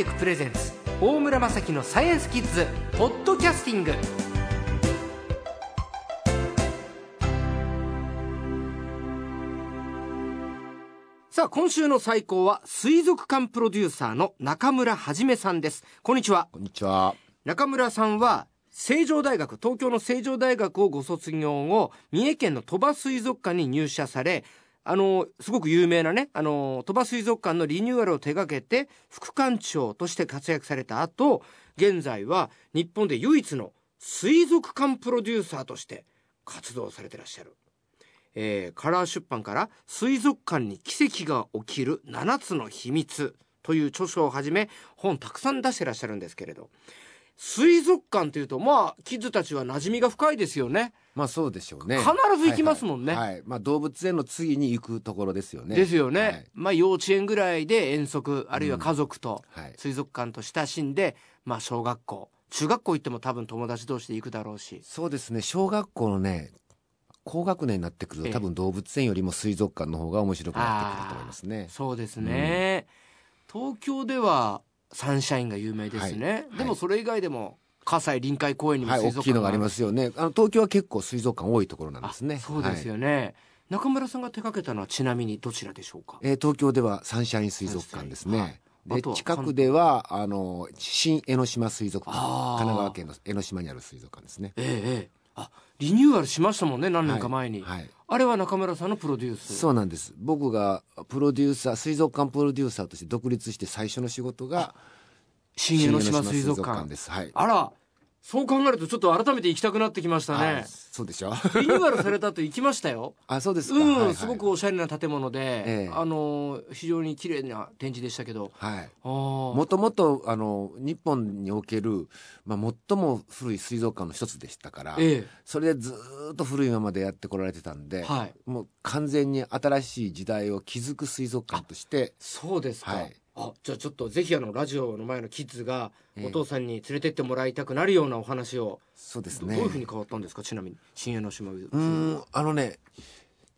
テクプレゼンツ大村雅樹のサイエンスキッズポッドキャスティング。さあ今週の最高は水族館プロデューサーの中村はじめさんです。こんにちは。こんにちは。中村さんは成城大学東京の成城大学をご卒業後三重県の鳥羽水族館に入社されあのすごく有名なねあの鳥羽水族館のリニューアルを手掛けて副館長として活躍された後現在は日本で唯一の水族館プロデューサーとして活動されてらっしゃる、えーカラー出版から「水族館に奇跡が起きる7つの秘密」という著書をはじめ本たくさん出してらっしゃるんですけれど水族館というとまあキッズたちは馴染みが深いですよね。まあそうでしょうね。必ず行きますもんね。はいはい。はい。まあ動物園の次に行くところですよね。ですよね、はい。まあ幼稚園ぐらいで遠足あるいは家族とはい。水族館と親しんで、まあ小学校。中学校行っても多分友達同士で行くだろうし。そうですね。小学校のね、高学年になってくるええ。と多分動物園よりも水族館の方が面白くなってくると思いますね。そうですね、東京ではサンシャインが有名ですね、はい。でもそれ以外でも葛西臨海公園にもはい、水大きいのがありますよね。あの東京は結構水族館多いところなんですね。そうですよはいね、中村さんが手掛けたのはちなみにどちらでしょうか？えー東京ではサンシャイン水族館ですね。はい。で近くではあの新江ノ島水族館。神奈川県の江ノ島にある水族館ですね。ええええ。あリニューアルしましたもんね何年か前に、はいはい。あれは中村さんのプロデュース。そうなんです。僕がプロデューサー水族館プロデューサーとして独立して最初の仕事が新江ノ島水族館です。はい。あらそう考えるとちょっと改めて行きたくなってきましたあねそうでしょ？リニューアルされた後行きましたよ。あそうですか、うん、はいはい。すごくおしゃれな建物で、ええ。あの非常に綺麗な展示でしたけど。はい。もともとあの日本における、まあ、最も古い水族館の一つでしたから、えそれでずーっと古いままでやってこられてたんで、えはい。もう完全に新しい時代を築く水族館としてそうですか、はいあじゃあちょっとぜひあのラジオの前のキッズがええ。お父さんに連れてってもらいたくなるようなお話を、そうですね。どういうふうに変わったんですか？ちなみに。新江ノ島水うーんあのね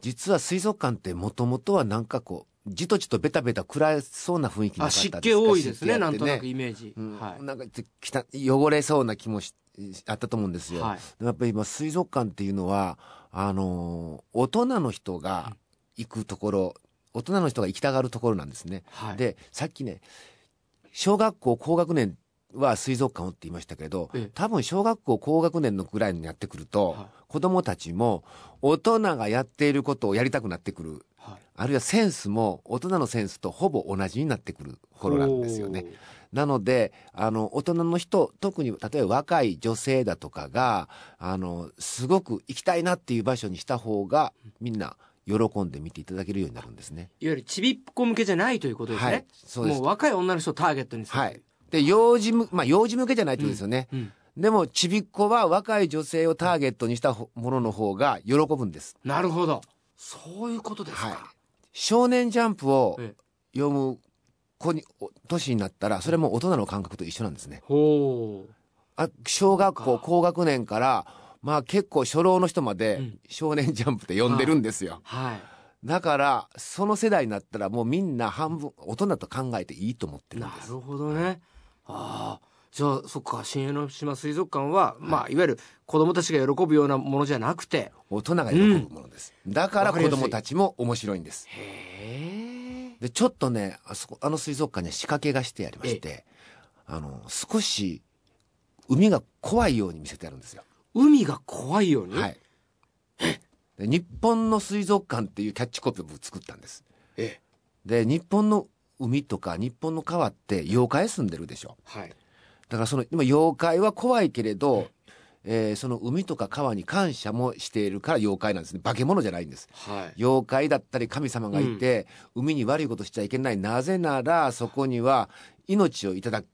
実は水族館ってもともとはなんかこうじとじとベタベタ暗そうな雰囲気なかったあ湿ですか？気多いです湿気あってね。なんとなくイメージ、うん。はい。なんかきた汚れそうな気もしあったと思うんですよ、はい。やっぱり今水族館っていうのはあのー大人の人が行くところ大人の人が行きたがるところなんですね、はい。でさっきね小学校高学年は水族館をって言いましたけど、ええ。多分小学校高学年のぐらいになってくると、は子供たちも大人がやっていることをやりたくなってくる。はい。あるいはセンスも大人のセンスとほぼ同じになってくる頃なんですよね。なのであの大人の人特に例えば若い女性だとかがあのすごく行きたいなっていう場所にした方がみんな喜んで見ていただけるようになるんですね。いわゆるちびっこ向けじゃないということですね、はいそうです。もう若い女の人をターゲットにする、はい、で幼児むまあ幼児向けじゃないってことですよね。うん、でもちびっこは若い女性をターゲットにしたほものの方が喜ぶんです。なるほど。そういうことですか、はい。少年ジャンプをええ。読む子にお年になったらそれも大人の感覚と一緒なんですね。ほう。あ小学校高学年からまあ結構初老の人まうでん。少年ジャンプって読んでるんですよ、はい。だからその世代になったらもうみんな半分大人と考えていいと思ってるんです。なるほどね。ああじゃあそっか新江ノ島水族館は、まあいわゆる子供たちが喜ぶようなものじゃなくて。大人が喜ぶものです、だからわかりやすい子供たちも面白いんです。へえでちょっとねあそこあの水族館には仕掛けがしてありましてあの少し海が怖いように見せてあるんですよ海が怖いように、はい。で日本の水族館っていうキャッチコピーを僕作ったんです。ええ。で日本の海とか日本の川って妖怪住んでるでしょ？はい。だからそのでも妖怪は怖いけれど、えーその海とか川に感謝もしているから妖怪なんですね。化け物じゃないんです。はい。妖怪だったり神様がいて、海に悪いことしちゃいけない。なぜならそこには命をいただ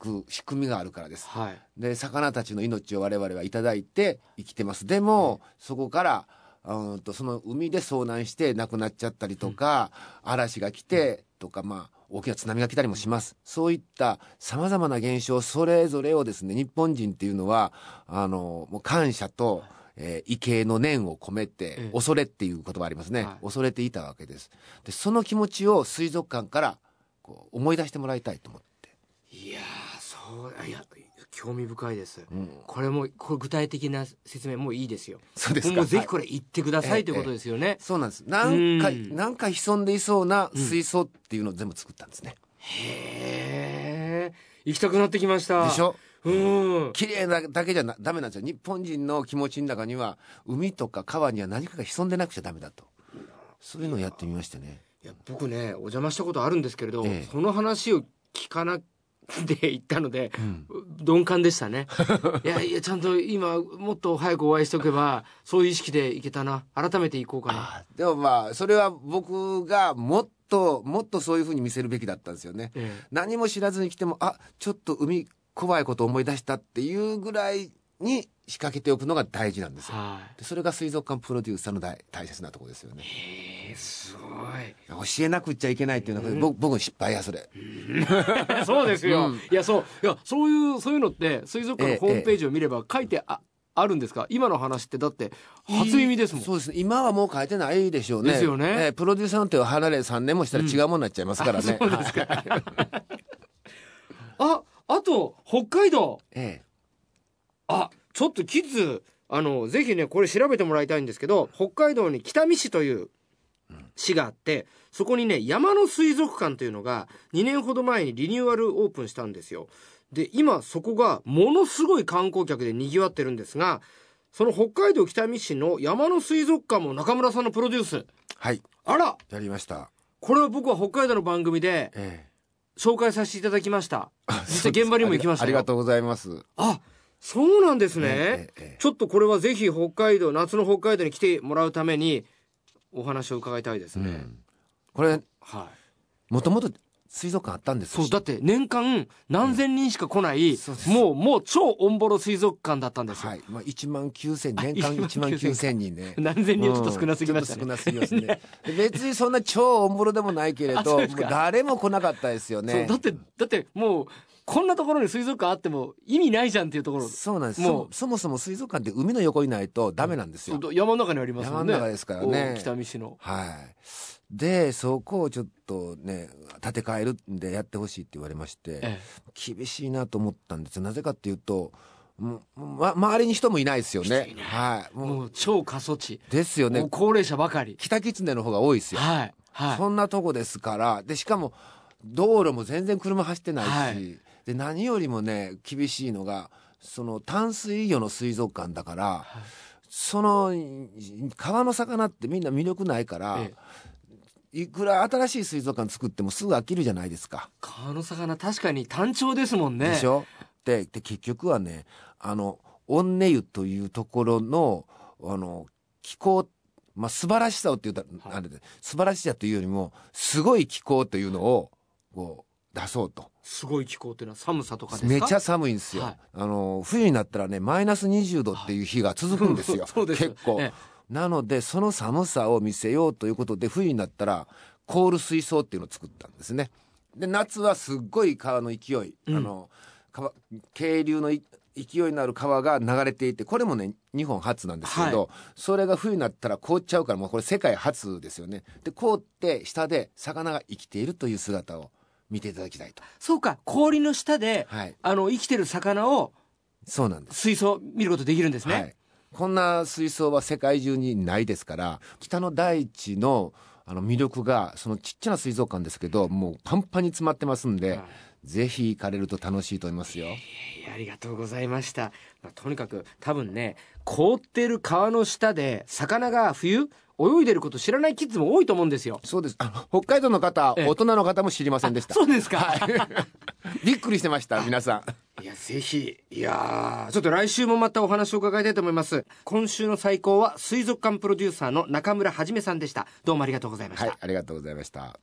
く仕組みがあるからです。はい。で魚たちの命を我々はいただいて生きてます。でも、そこからうんとその海で遭難して亡くなっちゃったりとか、嵐が来てとかまあ大きな津波が来たりもします。そういったさまざまな現象それぞれをですね日本人っていうのはあのもう感謝と、えー畏敬の念を込めて、ええ。恐れっていう言葉ありますね、はい。恐れていたわけです。でその気持ちを水族館からこう思い出してもらいたいと思って。いや興味深いです、うん。これもこれ具体的な説明もういいですよ。そうですか。もうぜひはいこれ言ってください、ええということですよね、そうなんです。なんかうん。なんか潜んでいそうな水槽っていうのを全部作ったんですね、へえ行きたくなってきました。でしょ？うん。綺麗なだけじゃなダメなんですよ。日本人の気持ちの中には海とか川には何かが潜んでなくちゃダメだと。そういうのをやってみましてね。いや僕ねお邪魔したことあるんですけれど、ええ。その話を聞かな で行ったので、ん。鈍感でしたね。いやいやちゃんと今もっと早くお会いしておけばそういう意識でいけたな。改めて行こうかな。あでもまあそれは僕がもっともっとそういうふうに見せるべきだったんですよね。ええ。何も知らずに来てもあちょっと海怖いこと思い出したっていうぐらいに仕掛けておくのが大事なんですよ。はい。でそれが水族館プロデューサーの大大切なところですよねえー、すご教えなくっちゃいけないっていうのが、僕僕の失敗やそれ。い そうですよ、うん。いやそう。いやそういうそういうのって水族館のホームページを見れば書いてあ,、あるんですか？今の話ってだって初耳ですもん。そうです。ね今はもう変えてないでしょうね。ですよね。ええプロデューサーの手を離れ3年もしたら違うものになっちゃいますからね、あそうですか。ああと北海道。ええ。あちょっとキッズあのぜひねこれ調べてもらいたいんですけど北海道に北見市という市があってそこにね山の水族館というのが2年ほど前にリニューアルオープンしたんですよ。で今そこがものすごい観光客で賑わってるんですがその北海道北見市の山の水族館も中村さんのプロデュース。はい。あら！やりました。これは僕は北海道の番組でえ紹介させていただきました。え実際現場にも行きましたよ。ありがとうございます。あそうなんですね、え。ちょっとこれはぜひ北海道夏の北海道に来てもらうためにお話を伺いたいですね、うん。これはい。もともと水族館あったんですそうだって年間何千人しか来ない、そうです。もうもう超オンボロ水族館だったんですよ、はい、まあ、1万9000年間1万9000人ね。何千人はちょっと少なすぎましたね、うん少なすぎますね。で別にそんな超おもろでもないけれど誰も来なかったですよね。だってだってもうこんなところに水族館あっても意味ないじゃんっていうところ。そうなんです。もう。そそもそも水族館って海の横にないとダメなんですよ、山の中にありますもんね。山の中ですからね。お北見市の。はい。でそこをちょっとね建て替えるんでやってほしいって言われまして、え厳しいなと思ったんですよ。なぜかっていうともうま、周りに人もいないですよね。人いない。はい。えもう超過疎地、ですよね。高齢者ばかり。北狐の方が多いですよ。はい。はい。そんなとこですから。でしかも道路も全然車走ってないし、はいで何よりもね厳しいのがその淡水魚の水族館だから、その川の魚ってみんな魅力ないから、えいくら新しい水族館作ってもすぐ飽きるじゃないですか。川の魚確かに単調ですもんね。でしょ？でで結局はねあのオンネ湯というところのあの気候まあ、素晴らしさをって言ったら、あれで素晴らしさというよりもすごい気候というのをこう出そうと。すごい気候っていうのは寒さとかですか？めちゃ寒いんですよ、はい。あの冬になったらねマイナス20度っていう日が続くんですよ。そうです。結構、えなのでその寒さを見せようということで冬になったら凍る水槽っていうのを作ったんですね。で夏はすっごい川の勢い、うん。あの川渓流のい勢いのある川が流れていてこれもね日本初なんですけど、それが冬になったら凍っちゃうからもうこれ世界初ですよね。で凍って下で魚が生きているという姿を見ていただきたいと。そうか氷の下で、はい。あの生きてる魚をそうなんです。水槽見ることできるんですね、はい、こんな水槽は世界中にないですから北の大地のあの魅力がそのちっちゃな水族館ですけどもうパンパンに詰まってますんで、はいぜひ行かれると楽しいと思いますよ。ありがとうございました、まあ、とにかく多分ね凍ってる川の下で魚が冬泳いでること知らないキッズも多いと思うんですよそうです。あの北海道の方、ええ大人の方も知りませんでした。そうですか、びっくりしてました、皆さん。いや、ぜひ。いやーちょっと来週もまたお話を伺いたいと思います。今週の最高は水族館プロデューサーの中村はじめさんでした。どうもありがとうございました。はい、ありがとうございました。